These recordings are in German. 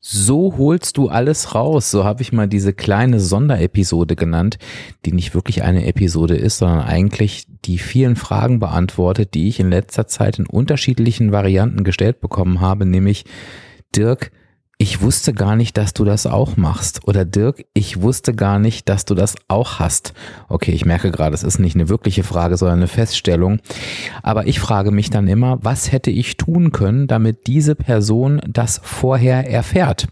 So holst du alles raus. So habe ich mal diese kleine Sonderepisode genannt, die nicht wirklich eine Episode ist, sondern eigentlich die vielen Fragen beantwortet, die ich in letzter Zeit in unterschiedlichen Varianten gestellt bekommen habe, nämlich Dirk, ich wusste gar nicht, dass du das auch machst. Oder Dirk, ich wusste gar nicht, dass du das auch hast. Okay, ich merke gerade, es ist nicht eine wirkliche Frage, sondern eine Feststellung. Aber ich frage mich dann immer, was hätte ich tun können, damit diese Person das vorher erfährt?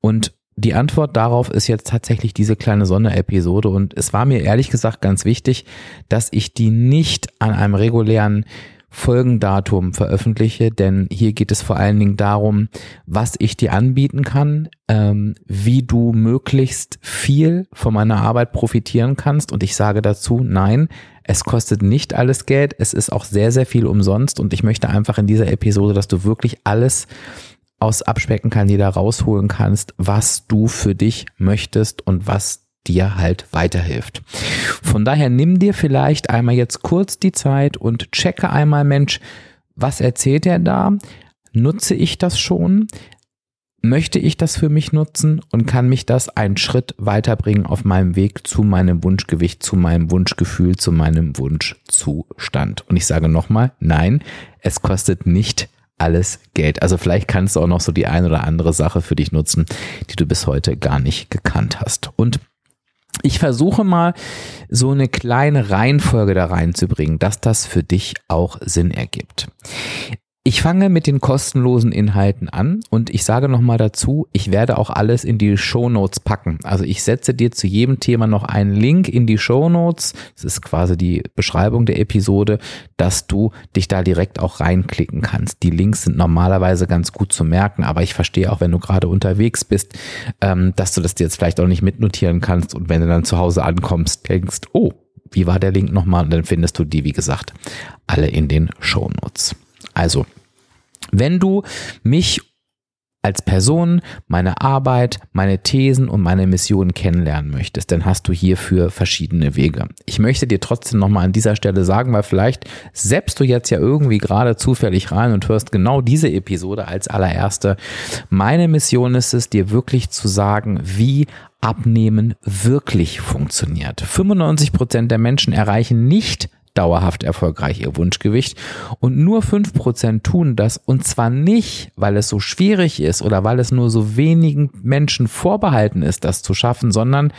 Und die Antwort darauf ist jetzt tatsächlich diese kleine Sonderepisode und es war mir ehrlich gesagt ganz wichtig, dass ich die nicht an einem regulären Folgendatum veröffentliche, denn hier geht es vor allen Dingen darum, was ich dir anbieten kann, ähm, wie du möglichst viel von meiner Arbeit profitieren kannst. Und ich sage dazu, nein, es kostet nicht alles Geld, es ist auch sehr, sehr viel umsonst und ich möchte einfach in dieser Episode, dass du wirklich alles aus Abspecken kann, jeder rausholen kannst, was du für dich möchtest und was dir halt weiterhilft. Von daher nimm dir vielleicht einmal jetzt kurz die Zeit und checke einmal, Mensch, was erzählt er da? Nutze ich das schon? Möchte ich das für mich nutzen und kann mich das einen Schritt weiterbringen auf meinem Weg zu meinem Wunschgewicht, zu meinem Wunschgefühl, zu meinem Wunschzustand? Und ich sage nochmal, nein, es kostet nicht alles Geld. Also vielleicht kannst du auch noch so die ein oder andere Sache für dich nutzen, die du bis heute gar nicht gekannt hast. Und ich versuche mal so eine kleine Reihenfolge da reinzubringen, dass das für dich auch Sinn ergibt. Ich fange mit den kostenlosen Inhalten an und ich sage nochmal dazu, ich werde auch alles in die Show Notes packen. Also ich setze dir zu jedem Thema noch einen Link in die Show Notes. Das ist quasi die Beschreibung der Episode, dass du dich da direkt auch reinklicken kannst. Die Links sind normalerweise ganz gut zu merken, aber ich verstehe auch, wenn du gerade unterwegs bist, ähm, dass du das jetzt vielleicht auch nicht mitnotieren kannst und wenn du dann zu Hause ankommst, denkst, oh, wie war der Link nochmal? Und dann findest du die, wie gesagt, alle in den Show Notes. Also, wenn du mich als Person, meine Arbeit, meine Thesen und meine Missionen kennenlernen möchtest, dann hast du hierfür verschiedene Wege. Ich möchte dir trotzdem nochmal an dieser Stelle sagen, weil vielleicht selbst du jetzt ja irgendwie gerade zufällig rein und hörst genau diese Episode als allererste. Meine Mission ist es, dir wirklich zu sagen, wie Abnehmen wirklich funktioniert. 95 Prozent der Menschen erreichen nicht dauerhaft erfolgreich ihr Wunschgewicht und nur fünf Prozent tun das und zwar nicht, weil es so schwierig ist oder weil es nur so wenigen Menschen vorbehalten ist, das zu schaffen, sondern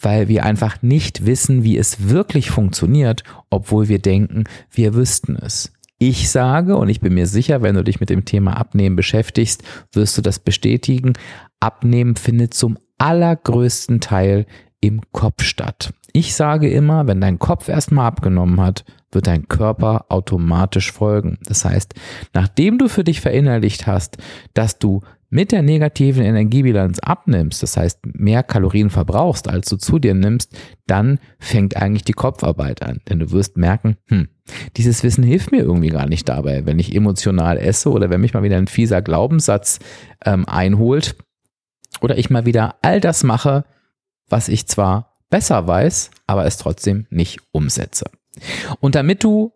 weil wir einfach nicht wissen, wie es wirklich funktioniert, obwohl wir denken, wir wüssten es. Ich sage, und ich bin mir sicher, wenn du dich mit dem Thema Abnehmen beschäftigst, wirst du das bestätigen, Abnehmen findet zum allergrößten Teil im Kopf statt. Ich sage immer, wenn dein Kopf erstmal abgenommen hat, wird dein Körper automatisch folgen. Das heißt, nachdem du für dich verinnerlicht hast, dass du mit der negativen Energiebilanz abnimmst, das heißt mehr Kalorien verbrauchst, als du zu dir nimmst, dann fängt eigentlich die Kopfarbeit an. Denn du wirst merken, hm, dieses Wissen hilft mir irgendwie gar nicht dabei, wenn ich emotional esse oder wenn mich mal wieder ein fieser Glaubenssatz ähm, einholt oder ich mal wieder all das mache, was ich zwar besser weiß, aber es trotzdem nicht umsetze. Und damit du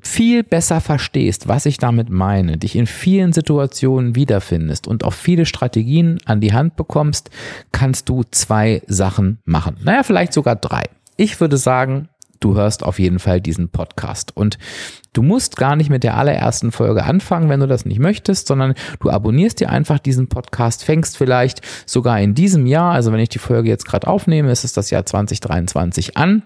viel besser verstehst, was ich damit meine, dich in vielen Situationen wiederfindest und auch viele Strategien an die Hand bekommst, kannst du zwei Sachen machen. Naja, vielleicht sogar drei. Ich würde sagen, du hörst auf jeden Fall diesen Podcast. Und du musst gar nicht mit der allerersten Folge anfangen, wenn du das nicht möchtest, sondern du abonnierst dir einfach diesen Podcast, fängst vielleicht sogar in diesem Jahr, also wenn ich die Folge jetzt gerade aufnehme, ist es das Jahr 2023 an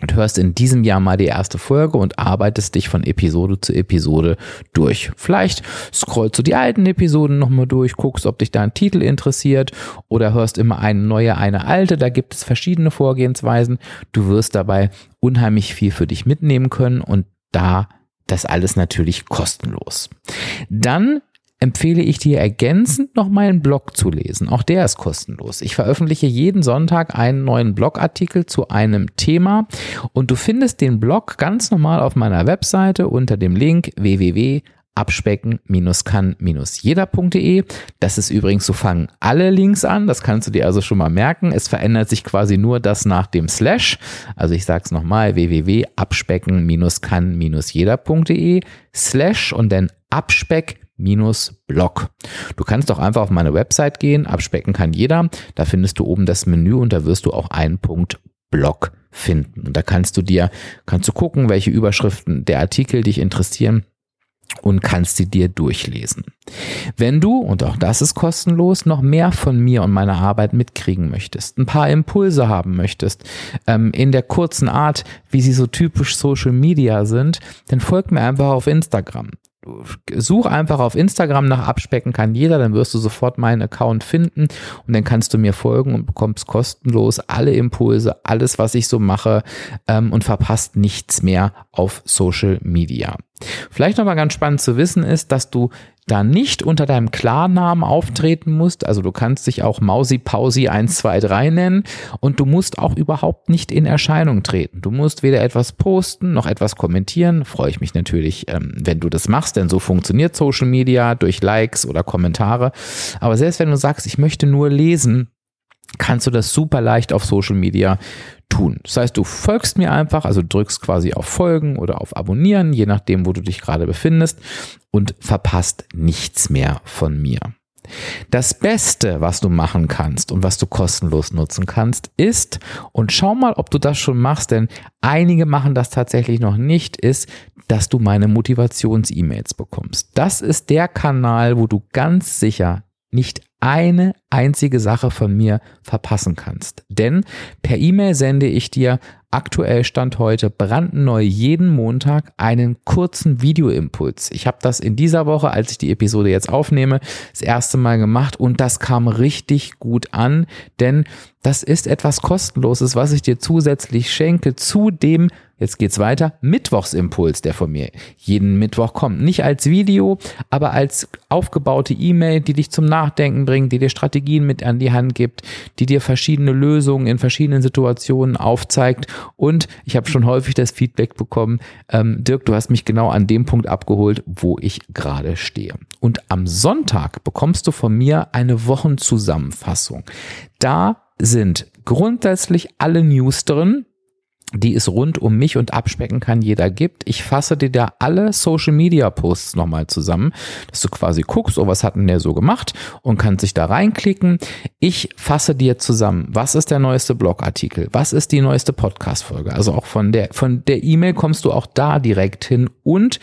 und hörst in diesem Jahr mal die erste Folge und arbeitest dich von Episode zu Episode durch. Vielleicht scrollst du die alten Episoden nochmal durch, guckst, ob dich da ein Titel interessiert oder hörst immer eine neue, eine alte. Da gibt es verschiedene Vorgehensweisen. Du wirst dabei unheimlich viel für dich mitnehmen können und da das alles natürlich kostenlos. Dann empfehle ich dir ergänzend noch meinen Blog zu lesen. Auch der ist kostenlos. Ich veröffentliche jeden Sonntag einen neuen Blogartikel zu einem Thema und du findest den Blog ganz normal auf meiner Webseite unter dem Link www abspecken-kann-jeder.de. Das ist übrigens, so fangen alle Links an. Das kannst du dir also schon mal merken. Es verändert sich quasi nur das nach dem Slash. Also ich sage es nochmal, www.abspecken-kann-jeder.de slash und dann abspeck Blog. Du kannst auch einfach auf meine Website gehen, abspecken kann jeder. Da findest du oben das Menü und da wirst du auch einen Punkt Blog finden. Und da kannst du dir, kannst du gucken, welche Überschriften der Artikel dich interessieren und kannst sie dir durchlesen. Wenn du, und auch das ist kostenlos, noch mehr von mir und meiner Arbeit mitkriegen möchtest, ein paar Impulse haben möchtest, ähm, in der kurzen Art, wie sie so typisch Social Media sind, dann folg mir einfach auf Instagram such einfach auf Instagram nach Abspecken kann jeder, dann wirst du sofort meinen Account finden und dann kannst du mir folgen und bekommst kostenlos alle Impulse, alles, was ich so mache ähm, und verpasst nichts mehr auf Social Media. Vielleicht nochmal ganz spannend zu wissen ist, dass du da nicht unter deinem Klarnamen auftreten musst. Also du kannst dich auch Mausi Pausi 123 nennen und du musst auch überhaupt nicht in Erscheinung treten. Du musst weder etwas posten noch etwas kommentieren. Freue ich mich natürlich, ähm, wenn du das machst, denn so funktioniert Social Media durch Likes oder Kommentare. Aber selbst wenn du sagst, ich möchte nur lesen, kannst du das super leicht auf Social Media tun. Das heißt, du folgst mir einfach, also drückst quasi auf Folgen oder auf Abonnieren, je nachdem, wo du dich gerade befindest und verpasst nichts mehr von mir. Das Beste, was du machen kannst und was du kostenlos nutzen kannst, ist, und schau mal, ob du das schon machst, denn einige machen das tatsächlich noch nicht, ist, dass du meine Motivations-E-Mails bekommst. Das ist der Kanal, wo du ganz sicher nicht eine einzige Sache von mir verpassen kannst. Denn per E-Mail sende ich dir aktuell Stand heute brandneu jeden Montag einen kurzen Videoimpuls. Ich habe das in dieser Woche, als ich die Episode jetzt aufnehme, das erste Mal gemacht und das kam richtig gut an, denn das ist etwas kostenloses, was ich dir zusätzlich schenke zu dem Jetzt geht's weiter. Mittwochsimpuls, der von mir jeden Mittwoch kommt. Nicht als Video, aber als aufgebaute E-Mail, die dich zum Nachdenken bringt, die dir Strategien mit an die Hand gibt, die dir verschiedene Lösungen in verschiedenen Situationen aufzeigt. Und ich habe schon häufig das Feedback bekommen, ähm, Dirk, du hast mich genau an dem Punkt abgeholt, wo ich gerade stehe. Und am Sonntag bekommst du von mir eine Wochenzusammenfassung. Da sind grundsätzlich alle News drin, die es rund um mich und Abspecken kann jeder gibt. Ich fasse dir da alle Social Media Posts nochmal zusammen, dass du quasi guckst, oh, was hat denn der so gemacht und kannst sich da reinklicken. Ich fasse dir zusammen, was ist der neueste Blogartikel, was ist die neueste Podcast Folge. Also auch von der, von der E-Mail kommst du auch da direkt hin und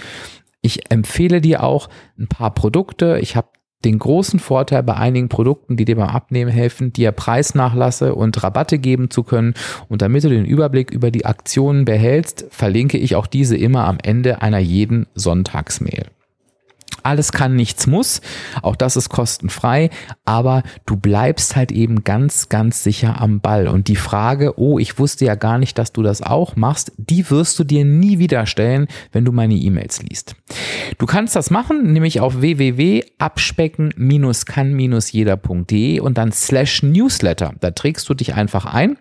ich empfehle dir auch ein paar Produkte. Ich habe den großen Vorteil bei einigen Produkten, die dir beim Abnehmen helfen, dir Preisnachlasse und Rabatte geben zu können. Und damit du den Überblick über die Aktionen behältst, verlinke ich auch diese immer am Ende einer jeden Sonntagsmail. Alles kann, nichts muss. Auch das ist kostenfrei. Aber du bleibst halt eben ganz, ganz sicher am Ball. Und die Frage, oh, ich wusste ja gar nicht, dass du das auch machst, die wirst du dir nie wieder stellen, wenn du meine E-Mails liest. Du kannst das machen, nämlich auf www.abspecken-kann-jeder.de und dann slash Newsletter. Da trägst du dich einfach ein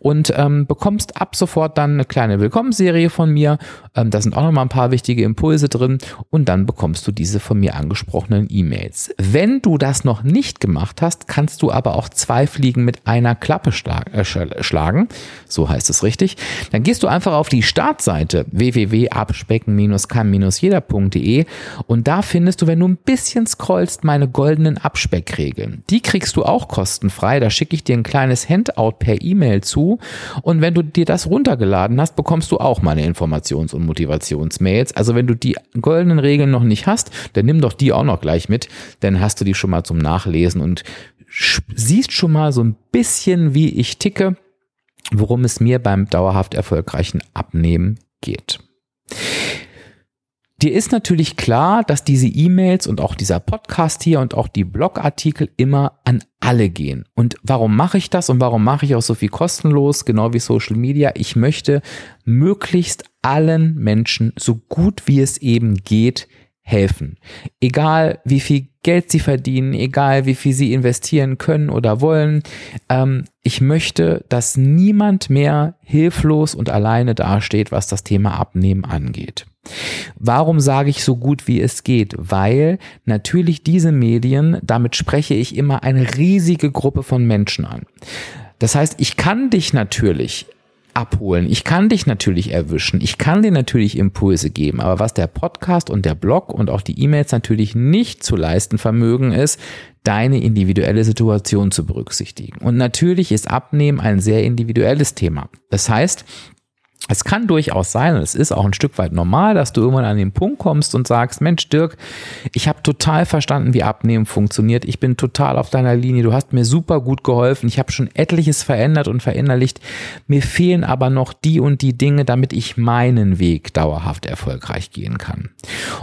und ähm, bekommst ab sofort dann eine kleine Willkommensserie von mir. Ähm, da sind auch nochmal ein paar wichtige Impulse drin und dann bekommst du diese von mir angesprochenen E-Mails. Wenn du das noch nicht gemacht hast, kannst du aber auch zwei Fliegen mit einer Klappe äh, schlagen. So heißt es richtig. Dann gehst du einfach auf die Startseite www.abspecken-kann-jeder.de und da findest du, wenn du ein bisschen scrollst, meine goldenen Abspeckregeln. Die kriegst du auch kostenfrei. Da schicke ich dir ein kleines Handout per E-Mail zu und wenn du dir das runtergeladen hast, bekommst du auch meine Informations- und Motivationsmails. Also wenn du die goldenen Regeln noch nicht hast, dann nimm doch die auch noch gleich mit, dann hast du die schon mal zum Nachlesen und siehst schon mal so ein bisschen, wie ich ticke, worum es mir beim dauerhaft erfolgreichen Abnehmen geht. Dir ist natürlich klar, dass diese E-Mails und auch dieser Podcast hier und auch die Blogartikel immer an alle gehen. Und warum mache ich das und warum mache ich auch so viel kostenlos, genau wie Social Media? Ich möchte möglichst allen Menschen so gut wie es eben geht helfen. Egal wie viel Geld sie verdienen, egal wie viel sie investieren können oder wollen. Ähm, ich möchte, dass niemand mehr hilflos und alleine dasteht, was das Thema Abnehmen angeht. Warum sage ich so gut wie es geht? Weil natürlich diese Medien, damit spreche ich immer eine riesige Gruppe von Menschen an. Das heißt, ich kann dich natürlich abholen. Ich kann dich natürlich erwischen. Ich kann dir natürlich Impulse geben. Aber was der Podcast und der Blog und auch die E-Mails natürlich nicht zu leisten vermögen ist, deine individuelle Situation zu berücksichtigen. Und natürlich ist Abnehmen ein sehr individuelles Thema. Das heißt, es kann durchaus sein, und es ist auch ein Stück weit normal, dass du irgendwann an den Punkt kommst und sagst, Mensch, Dirk, ich habe total verstanden, wie Abnehmen funktioniert. Ich bin total auf deiner Linie. Du hast mir super gut geholfen. Ich habe schon etliches verändert und verinnerlicht. Mir fehlen aber noch die und die Dinge, damit ich meinen Weg dauerhaft erfolgreich gehen kann.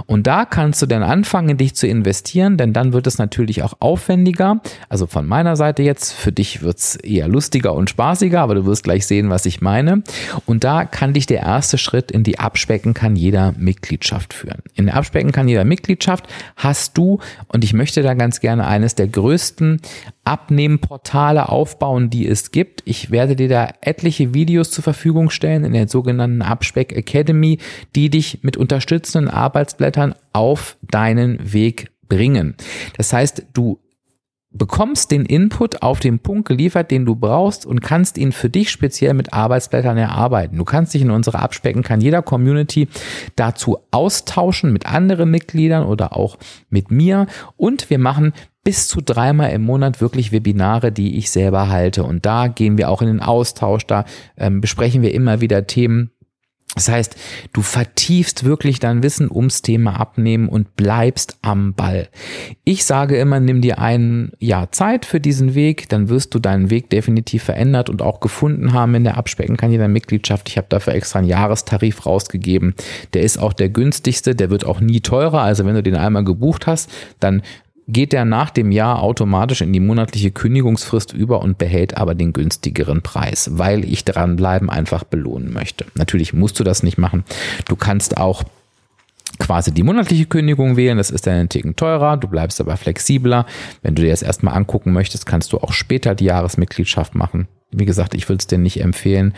Und da kannst du dann anfangen, dich zu investieren, denn dann wird es natürlich auch aufwendiger. Also von meiner Seite jetzt, für dich wird es eher lustiger und spaßiger, aber du wirst gleich sehen, was ich meine. Und da kann dich der erste Schritt in die Abspecken kann jeder Mitgliedschaft führen. In der Abspecken kann jeder Mitgliedschaft hast du, und ich möchte da ganz gerne eines der größten Abnehmportale aufbauen, die es gibt. Ich werde dir da etliche Videos zur Verfügung stellen in der sogenannten Abspeck Academy, die dich mit unterstützenden Arbeitsblättern auf deinen Weg bringen. Das heißt, du bekommst den Input auf den Punkt geliefert, den du brauchst und kannst ihn für dich speziell mit Arbeitsblättern erarbeiten. Du kannst dich in unsere Abspecken, kann jeder Community dazu austauschen mit anderen Mitgliedern oder auch mit mir und wir machen bis zu dreimal im Monat wirklich Webinare, die ich selber halte und da gehen wir auch in den Austausch, da ähm, besprechen wir immer wieder Themen, das heißt, du vertiefst wirklich dein Wissen ums Thema Abnehmen und bleibst am Ball. Ich sage immer, nimm dir ein Jahr Zeit für diesen Weg, dann wirst du deinen Weg definitiv verändert und auch gefunden haben in der Abspecken kann jeder Mitgliedschaft. Ich habe dafür extra einen Jahrestarif rausgegeben. Der ist auch der günstigste, der wird auch nie teurer. Also wenn du den einmal gebucht hast, dann geht er nach dem Jahr automatisch in die monatliche Kündigungsfrist über und behält aber den günstigeren Preis, weil ich dranbleiben einfach belohnen möchte. Natürlich musst du das nicht machen. Du kannst auch quasi die monatliche Kündigung wählen. Das ist dann ein Ticken teurer. Du bleibst aber flexibler. Wenn du dir das erstmal angucken möchtest, kannst du auch später die Jahresmitgliedschaft machen. Wie gesagt, ich würde es dir nicht empfehlen.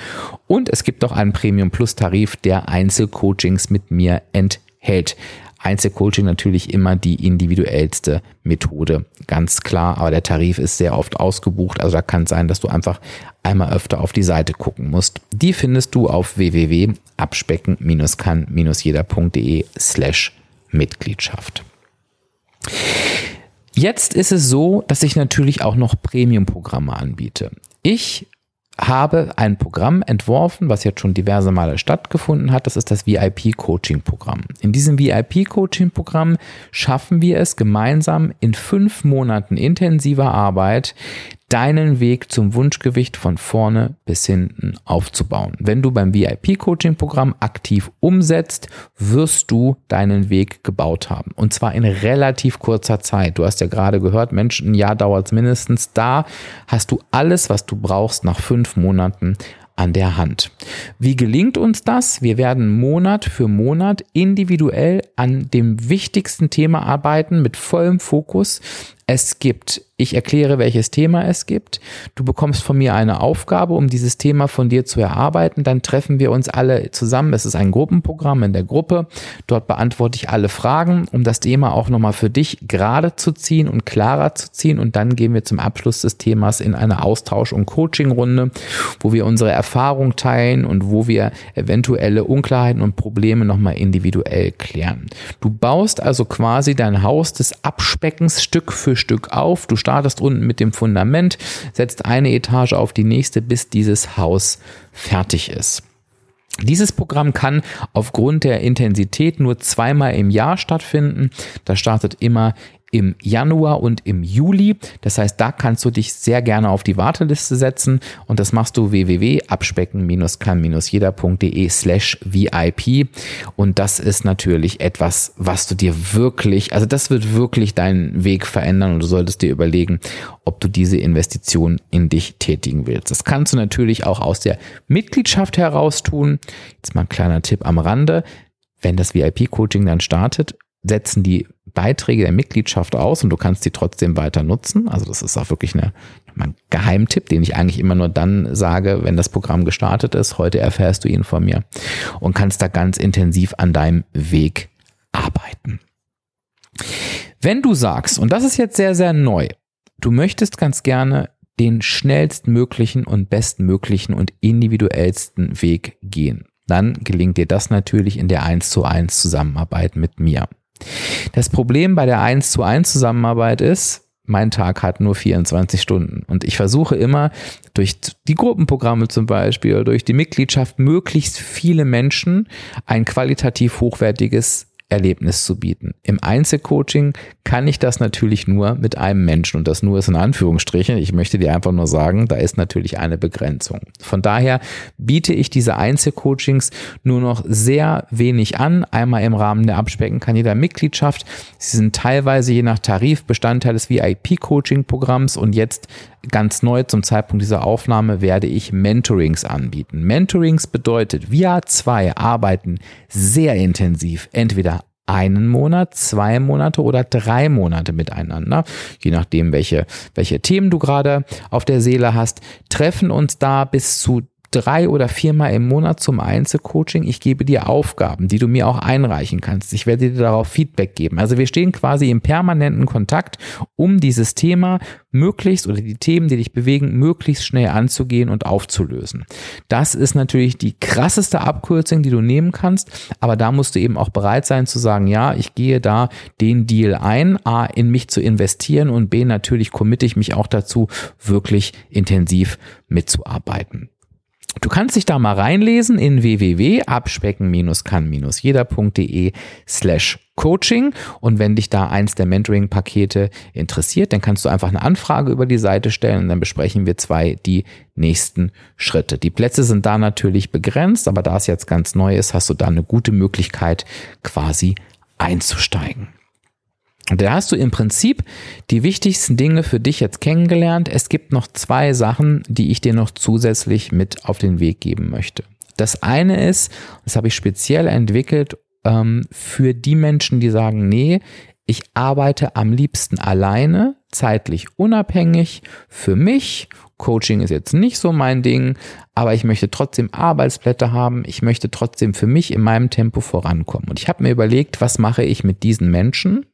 Und es gibt auch einen Premium Plus Tarif, der Einzelcoachings mit mir enthält. Einzelcoaching natürlich immer die individuellste Methode, ganz klar, aber der Tarif ist sehr oft ausgebucht, also da kann es sein, dass du einfach einmal öfter auf die Seite gucken musst. Die findest du auf www.abspecken-kann-jeder.de slash Mitgliedschaft. Jetzt ist es so, dass ich natürlich auch noch Premium-Programme anbiete. Ich habe ein Programm entworfen, was jetzt schon diverse Male stattgefunden hat. Das ist das VIP-Coaching-Programm. In diesem VIP-Coaching-Programm schaffen wir es gemeinsam in fünf Monaten intensiver Arbeit, deinen Weg zum Wunschgewicht von vorne bis hinten aufzubauen. Wenn du beim VIP-Coaching-Programm aktiv umsetzt, wirst du deinen Weg gebaut haben. Und zwar in relativ kurzer Zeit. Du hast ja gerade gehört, Mensch, ein Jahr dauert es mindestens. Da hast du alles, was du brauchst nach fünf Monaten an der Hand. Wie gelingt uns das? Wir werden Monat für Monat individuell an dem wichtigsten Thema arbeiten mit vollem Fokus. Es gibt ich erkläre, welches Thema es gibt. Du bekommst von mir eine Aufgabe, um dieses Thema von dir zu erarbeiten. Dann treffen wir uns alle zusammen. Es ist ein Gruppenprogramm in der Gruppe. Dort beantworte ich alle Fragen, um das Thema auch nochmal für dich gerade zu ziehen und klarer zu ziehen. Und dann gehen wir zum Abschluss des Themas in eine Austausch- und Coaching-Runde, wo wir unsere Erfahrung teilen und wo wir eventuelle Unklarheiten und Probleme nochmal individuell klären. Du baust also quasi dein Haus des Abspeckens Stück für Stück auf. Du startest unten mit dem Fundament, setzt eine Etage auf die nächste, bis dieses Haus fertig ist. Dieses Programm kann aufgrund der Intensität nur zweimal im Jahr stattfinden. Das startet immer im Januar und im Juli. Das heißt, da kannst du dich sehr gerne auf die Warteliste setzen und das machst du www.abspecken-kann-jeder.de slash VIP und das ist natürlich etwas, was du dir wirklich, also das wird wirklich deinen Weg verändern und du solltest dir überlegen, ob du diese Investition in dich tätigen willst. Das kannst du natürlich auch aus der Mitgliedschaft heraus tun. Jetzt mal ein kleiner Tipp am Rande. Wenn das VIP-Coaching dann startet, setzen die Beiträge der Mitgliedschaft aus und du kannst die trotzdem weiter nutzen. Also das ist auch wirklich eine, ein Geheimtipp, den ich eigentlich immer nur dann sage, wenn das Programm gestartet ist. Heute erfährst du ihn von mir und kannst da ganz intensiv an deinem Weg arbeiten. Wenn du sagst, und das ist jetzt sehr, sehr neu, du möchtest ganz gerne den schnellstmöglichen und bestmöglichen und individuellsten Weg gehen. Dann gelingt dir das natürlich in der 1 zu 1 Zusammenarbeit mit mir. Das Problem bei der 1 zu 1 Zusammenarbeit ist, mein Tag hat nur 24 Stunden. Und ich versuche immer durch die Gruppenprogramme zum Beispiel durch die Mitgliedschaft möglichst viele Menschen ein qualitativ hochwertiges Erlebnis zu bieten. Im Einzelcoaching kann ich das natürlich nur mit einem Menschen und das nur ist in Anführungsstrichen. Ich möchte dir einfach nur sagen, da ist natürlich eine Begrenzung. Von daher biete ich diese Einzelcoachings nur noch sehr wenig an. Einmal im Rahmen der Abspecken kann jeder Mitgliedschaft. Sie sind teilweise je nach Tarif Bestandteil des VIP-Coaching-Programms und jetzt ganz neu zum Zeitpunkt dieser Aufnahme werde ich Mentorings anbieten. Mentorings bedeutet, wir zwei arbeiten sehr intensiv, entweder einen Monat, zwei Monate oder drei Monate miteinander, je nachdem, welche, welche Themen du gerade auf der Seele hast, treffen uns da bis zu drei oder viermal im Monat zum Einzelcoaching. Ich gebe dir Aufgaben, die du mir auch einreichen kannst. Ich werde dir darauf Feedback geben. Also wir stehen quasi im permanenten Kontakt, um dieses Thema möglichst oder die Themen, die dich bewegen, möglichst schnell anzugehen und aufzulösen. Das ist natürlich die krasseste Abkürzung, die du nehmen kannst, aber da musst du eben auch bereit sein zu sagen, ja, ich gehe da den Deal ein, A, in mich zu investieren und B, natürlich committe ich mich auch dazu, wirklich intensiv mitzuarbeiten. Du kannst dich da mal reinlesen in www.abspecken-kann-jeder.de slash Coaching und wenn dich da eins der Mentoring-Pakete interessiert, dann kannst du einfach eine Anfrage über die Seite stellen und dann besprechen wir zwei die nächsten Schritte. Die Plätze sind da natürlich begrenzt, aber da es jetzt ganz neu ist, hast du da eine gute Möglichkeit quasi einzusteigen. Da hast du im Prinzip die wichtigsten Dinge für dich jetzt kennengelernt. Es gibt noch zwei Sachen, die ich dir noch zusätzlich mit auf den Weg geben möchte. Das eine ist, das habe ich speziell entwickelt ähm, für die Menschen, die sagen, nee, ich arbeite am liebsten alleine, zeitlich unabhängig, für mich. Coaching ist jetzt nicht so mein Ding, aber ich möchte trotzdem Arbeitsblätter haben. Ich möchte trotzdem für mich in meinem Tempo vorankommen. Und ich habe mir überlegt, was mache ich mit diesen Menschen?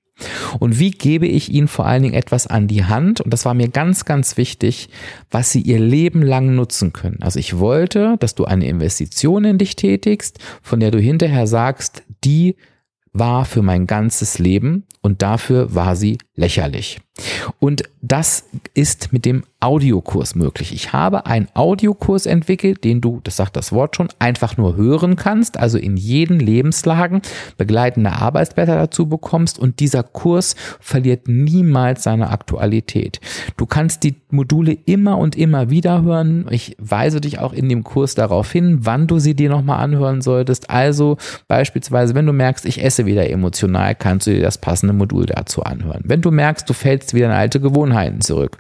Und wie gebe ich ihnen vor allen Dingen etwas an die Hand? Und das war mir ganz, ganz wichtig, was sie ihr Leben lang nutzen können. Also ich wollte, dass du eine Investition in dich tätigst, von der du hinterher sagst, die war für mein ganzes Leben und dafür war sie lächerlich. Und das ist mit dem Audiokurs möglich. Ich habe einen Audiokurs entwickelt, den du, das sagt das Wort schon, einfach nur hören kannst, also in jeden Lebenslagen begleitende Arbeitsblätter dazu bekommst und dieser Kurs verliert niemals seine Aktualität. Du kannst die Module immer und immer wieder hören. Ich weise dich auch in dem Kurs darauf hin, wann du sie dir nochmal anhören solltest. Also beispielsweise, wenn du merkst, ich esse wieder emotional, kannst du dir das passende Modul dazu anhören. Wenn du merkst, du fällst wieder in alte Gewohnheiten zurück,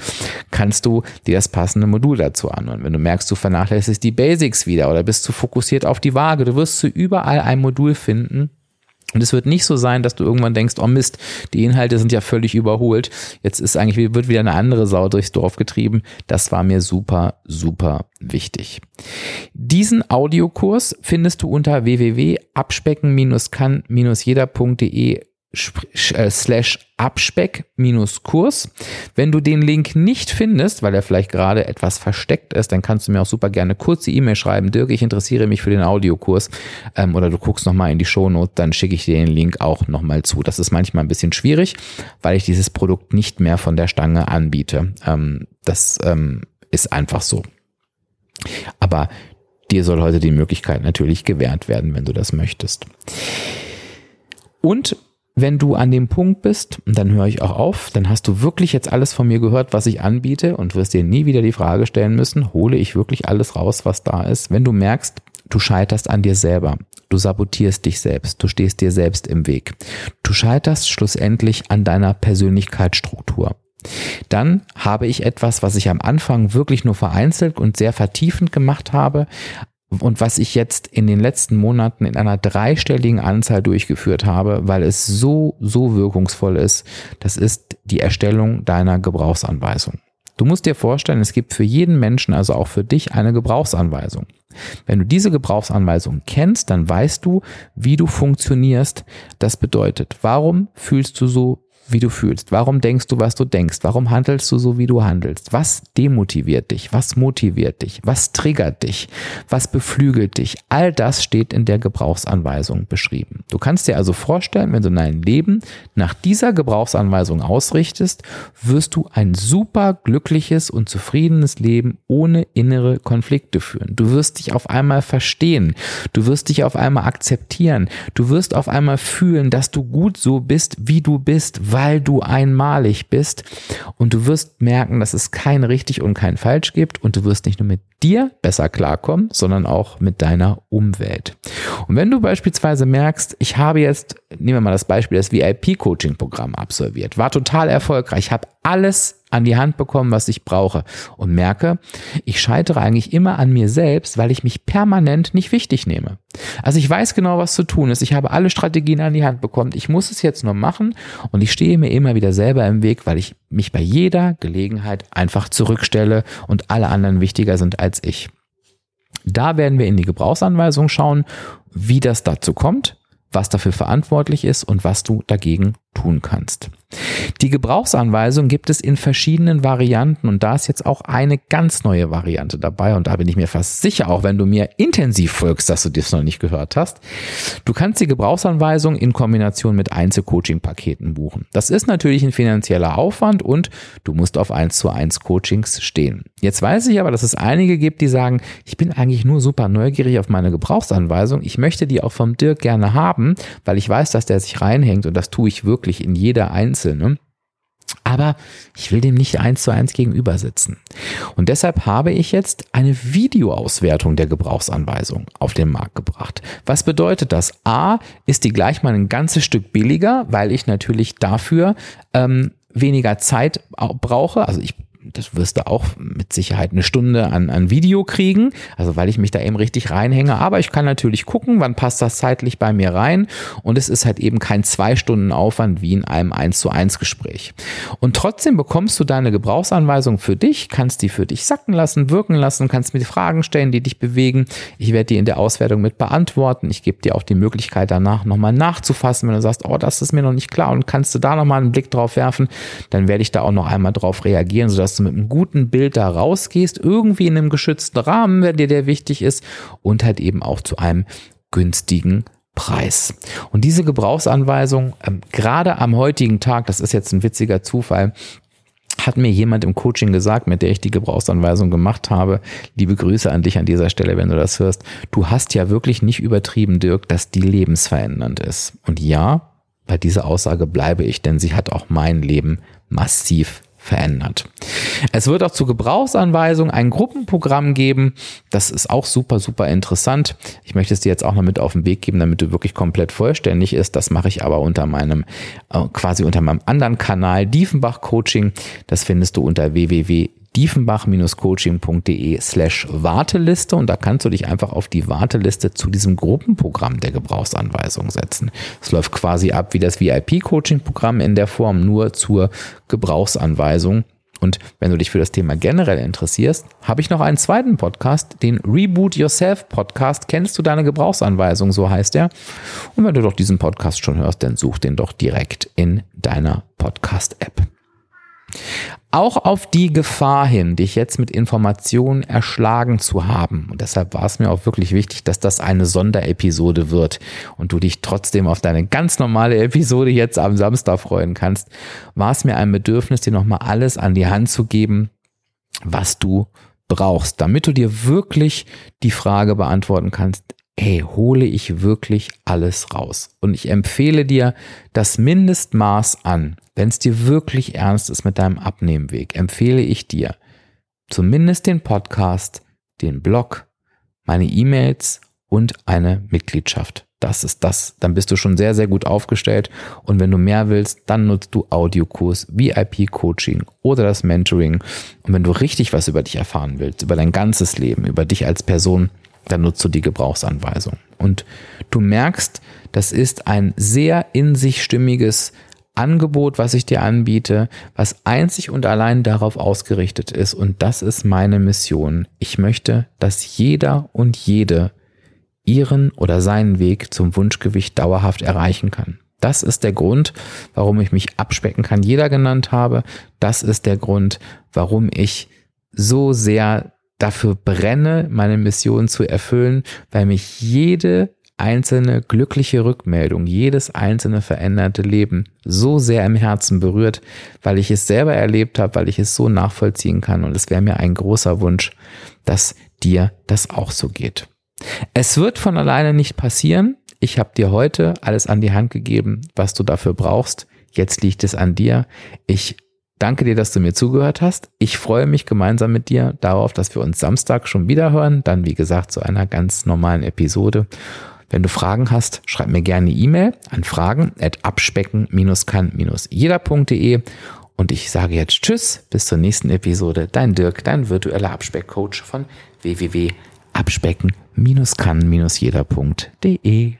kannst du dir das passende Modul dazu anhören. Wenn du merkst, du vernachlässigst die Basics wieder oder bist zu fokussiert auf die Waage, du wirst zu überall ein Modul finden, und es wird nicht so sein, dass du irgendwann denkst, oh Mist, die Inhalte sind ja völlig überholt. Jetzt ist eigentlich, wird wieder eine andere Sau durchs Dorf getrieben. Das war mir super, super wichtig. Diesen Audiokurs findest du unter www.abspecken-kann-jeder.de slash Abspeck minus Kurs. Wenn du den Link nicht findest, weil er vielleicht gerade etwas versteckt ist, dann kannst du mir auch super gerne kurze E-Mail schreiben. Dirk, ich interessiere mich für den Audiokurs ähm, oder du guckst nochmal in die Shownote, dann schicke ich dir den Link auch nochmal zu. Das ist manchmal ein bisschen schwierig, weil ich dieses Produkt nicht mehr von der Stange anbiete. Ähm, das ähm, ist einfach so. Aber dir soll heute die Möglichkeit natürlich gewährt werden, wenn du das möchtest. Und wenn du an dem Punkt bist, dann höre ich auch auf, dann hast du wirklich jetzt alles von mir gehört, was ich anbiete und wirst dir nie wieder die Frage stellen müssen, hole ich wirklich alles raus, was da ist. Wenn du merkst, du scheiterst an dir selber, du sabotierst dich selbst, du stehst dir selbst im Weg, du scheiterst schlussendlich an deiner Persönlichkeitsstruktur. Dann habe ich etwas, was ich am Anfang wirklich nur vereinzelt und sehr vertiefend gemacht habe, und was ich jetzt in den letzten Monaten in einer dreistelligen Anzahl durchgeführt habe, weil es so, so wirkungsvoll ist, das ist die Erstellung deiner Gebrauchsanweisung. Du musst dir vorstellen, es gibt für jeden Menschen, also auch für dich, eine Gebrauchsanweisung. Wenn du diese Gebrauchsanweisung kennst, dann weißt du, wie du funktionierst. Das bedeutet, warum fühlst du so, wie du fühlst? Warum denkst du, was du denkst? Warum handelst du so, wie du handelst? Was demotiviert dich? Was motiviert dich? Was triggert dich? Was beflügelt dich? All das steht in der Gebrauchsanweisung beschrieben. Du kannst dir also vorstellen, wenn du dein Leben nach dieser Gebrauchsanweisung ausrichtest, wirst du ein super glückliches und zufriedenes Leben ohne innere Konflikte führen. Du wirst dich auf einmal verstehen. Du wirst dich auf einmal akzeptieren. Du wirst auf einmal fühlen, dass du gut so bist, wie du bist, weil du einmalig bist. Und du wirst merken, dass es kein richtig und kein falsch gibt. Und du wirst nicht nur mit dir besser klarkommen, sondern auch mit deiner Umwelt. Und wenn du beispielsweise merkst, ich habe jetzt, nehmen wir mal das Beispiel, das VIP-Coaching-Programm absolviert, war total erfolgreich, habe alles an die Hand bekommen, was ich brauche und merke, ich scheitere eigentlich immer an mir selbst, weil ich mich permanent nicht wichtig nehme. Also ich weiß genau, was zu tun ist. Ich habe alle Strategien an die Hand bekommen. Ich muss es jetzt nur machen und ich stehe mir immer wieder selber im Weg, weil ich mich bei jeder Gelegenheit einfach zurückstelle und alle anderen wichtiger sind als ich. Da werden wir in die Gebrauchsanweisung schauen, wie das dazu kommt, was dafür verantwortlich ist und was du dagegen tun kannst. Die Gebrauchsanweisung gibt es in verschiedenen Varianten und da ist jetzt auch eine ganz neue Variante dabei und da bin ich mir fast sicher, auch wenn du mir intensiv folgst, dass du das noch nicht gehört hast. Du kannst die Gebrauchsanweisung in Kombination mit Einzelcoaching-Paketen buchen. Das ist natürlich ein finanzieller Aufwand und du musst auf 1 zu 1 Coachings stehen. Jetzt weiß ich aber, dass es einige gibt, die sagen, ich bin eigentlich nur super neugierig auf meine Gebrauchsanweisung. Ich möchte die auch vom Dirk gerne haben, weil ich weiß, dass der sich reinhängt und das tue ich wirklich in jeder einzelne. Aber ich will dem nicht eins zu eins gegenüber sitzen. Und deshalb habe ich jetzt eine Videoauswertung der Gebrauchsanweisung auf den Markt gebracht. Was bedeutet das? A, ist die gleich mal ein ganzes Stück billiger, weil ich natürlich dafür ähm, weniger Zeit brauche. Also ich das wirst du auch mit Sicherheit eine Stunde an, an Video kriegen, also weil ich mich da eben richtig reinhänge. Aber ich kann natürlich gucken, wann passt das zeitlich bei mir rein. Und es ist halt eben kein zwei Stunden Aufwand wie in einem 1 zu 1 Gespräch. Und trotzdem bekommst du deine Gebrauchsanweisung für dich, kannst die für dich sacken lassen, wirken lassen, kannst mir Fragen stellen, die dich bewegen. Ich werde die in der Auswertung mit beantworten. Ich gebe dir auch die Möglichkeit danach nochmal nachzufassen, wenn du sagst, oh, das ist mir noch nicht klar und kannst du da nochmal einen Blick drauf werfen, dann werde ich da auch noch einmal drauf reagieren, sodass du mit einem guten Bild da rausgehst, irgendwie in einem geschützten Rahmen, wenn dir der wichtig ist und halt eben auch zu einem günstigen Preis. Und diese Gebrauchsanweisung, ähm, gerade am heutigen Tag, das ist jetzt ein witziger Zufall, hat mir jemand im Coaching gesagt, mit der ich die Gebrauchsanweisung gemacht habe. Liebe Grüße an dich an dieser Stelle, wenn du das hörst. Du hast ja wirklich nicht übertrieben, Dirk, dass die lebensverändernd ist. Und ja, bei dieser Aussage bleibe ich, denn sie hat auch mein Leben massiv verändert. Es wird auch zur Gebrauchsanweisung ein Gruppenprogramm geben. Das ist auch super, super interessant. Ich möchte es dir jetzt auch noch mit auf den Weg geben, damit du wirklich komplett vollständig ist. Das mache ich aber unter meinem, äh, quasi unter meinem anderen Kanal, Diefenbach Coaching. Das findest du unter www diefenbach-coaching.de slash Warteliste und da kannst du dich einfach auf die Warteliste zu diesem Gruppenprogramm der Gebrauchsanweisung setzen. Es läuft quasi ab wie das VIP-Coaching-Programm in der Form nur zur Gebrauchsanweisung. Und wenn du dich für das Thema generell interessierst, habe ich noch einen zweiten Podcast, den Reboot Yourself Podcast. Kennst du deine Gebrauchsanweisung, so heißt er. Und wenn du doch diesen Podcast schon hörst, dann such den doch direkt in deiner Podcast-App. Auch auf die Gefahr hin, dich jetzt mit Informationen erschlagen zu haben. Und deshalb war es mir auch wirklich wichtig, dass das eine Sonderepisode wird und du dich trotzdem auf deine ganz normale Episode jetzt am Samstag freuen kannst, war es mir ein Bedürfnis, dir nochmal alles an die Hand zu geben, was du brauchst, damit du dir wirklich die Frage beantworten kannst, hey, hole ich wirklich alles raus? Und ich empfehle dir das Mindestmaß an. Wenn es dir wirklich ernst ist mit deinem Abnehmweg, empfehle ich dir zumindest den Podcast, den Blog, meine E-Mails und eine Mitgliedschaft. Das ist das. Dann bist du schon sehr, sehr gut aufgestellt. Und wenn du mehr willst, dann nutzt du Audiokurs, VIP-Coaching oder das Mentoring. Und wenn du richtig was über dich erfahren willst, über dein ganzes Leben, über dich als Person, dann nutzt du die Gebrauchsanweisung. Und du merkst, das ist ein sehr in sich stimmiges Angebot, was ich dir anbiete, was einzig und allein darauf ausgerichtet ist. Und das ist meine Mission. Ich möchte, dass jeder und jede ihren oder seinen Weg zum Wunschgewicht dauerhaft erreichen kann. Das ist der Grund, warum ich mich abspecken kann, jeder genannt habe. Das ist der Grund, warum ich so sehr dafür brenne, meine Mission zu erfüllen, weil mich jede einzelne glückliche Rückmeldung, jedes einzelne veränderte Leben so sehr im Herzen berührt, weil ich es selber erlebt habe, weil ich es so nachvollziehen kann. Und es wäre mir ein großer Wunsch, dass dir das auch so geht. Es wird von alleine nicht passieren. Ich habe dir heute alles an die Hand gegeben, was du dafür brauchst. Jetzt liegt es an dir. Ich danke dir, dass du mir zugehört hast. Ich freue mich gemeinsam mit dir darauf, dass wir uns Samstag schon wieder hören. Dann, wie gesagt, zu einer ganz normalen Episode. Wenn du Fragen hast, schreib mir gerne E-Mail an fragen at abspecken-kann-jeder.de und ich sage jetzt Tschüss, bis zur nächsten Episode. Dein Dirk, dein virtueller Abspeckcoach von www.abspecken-kann-jeder.de.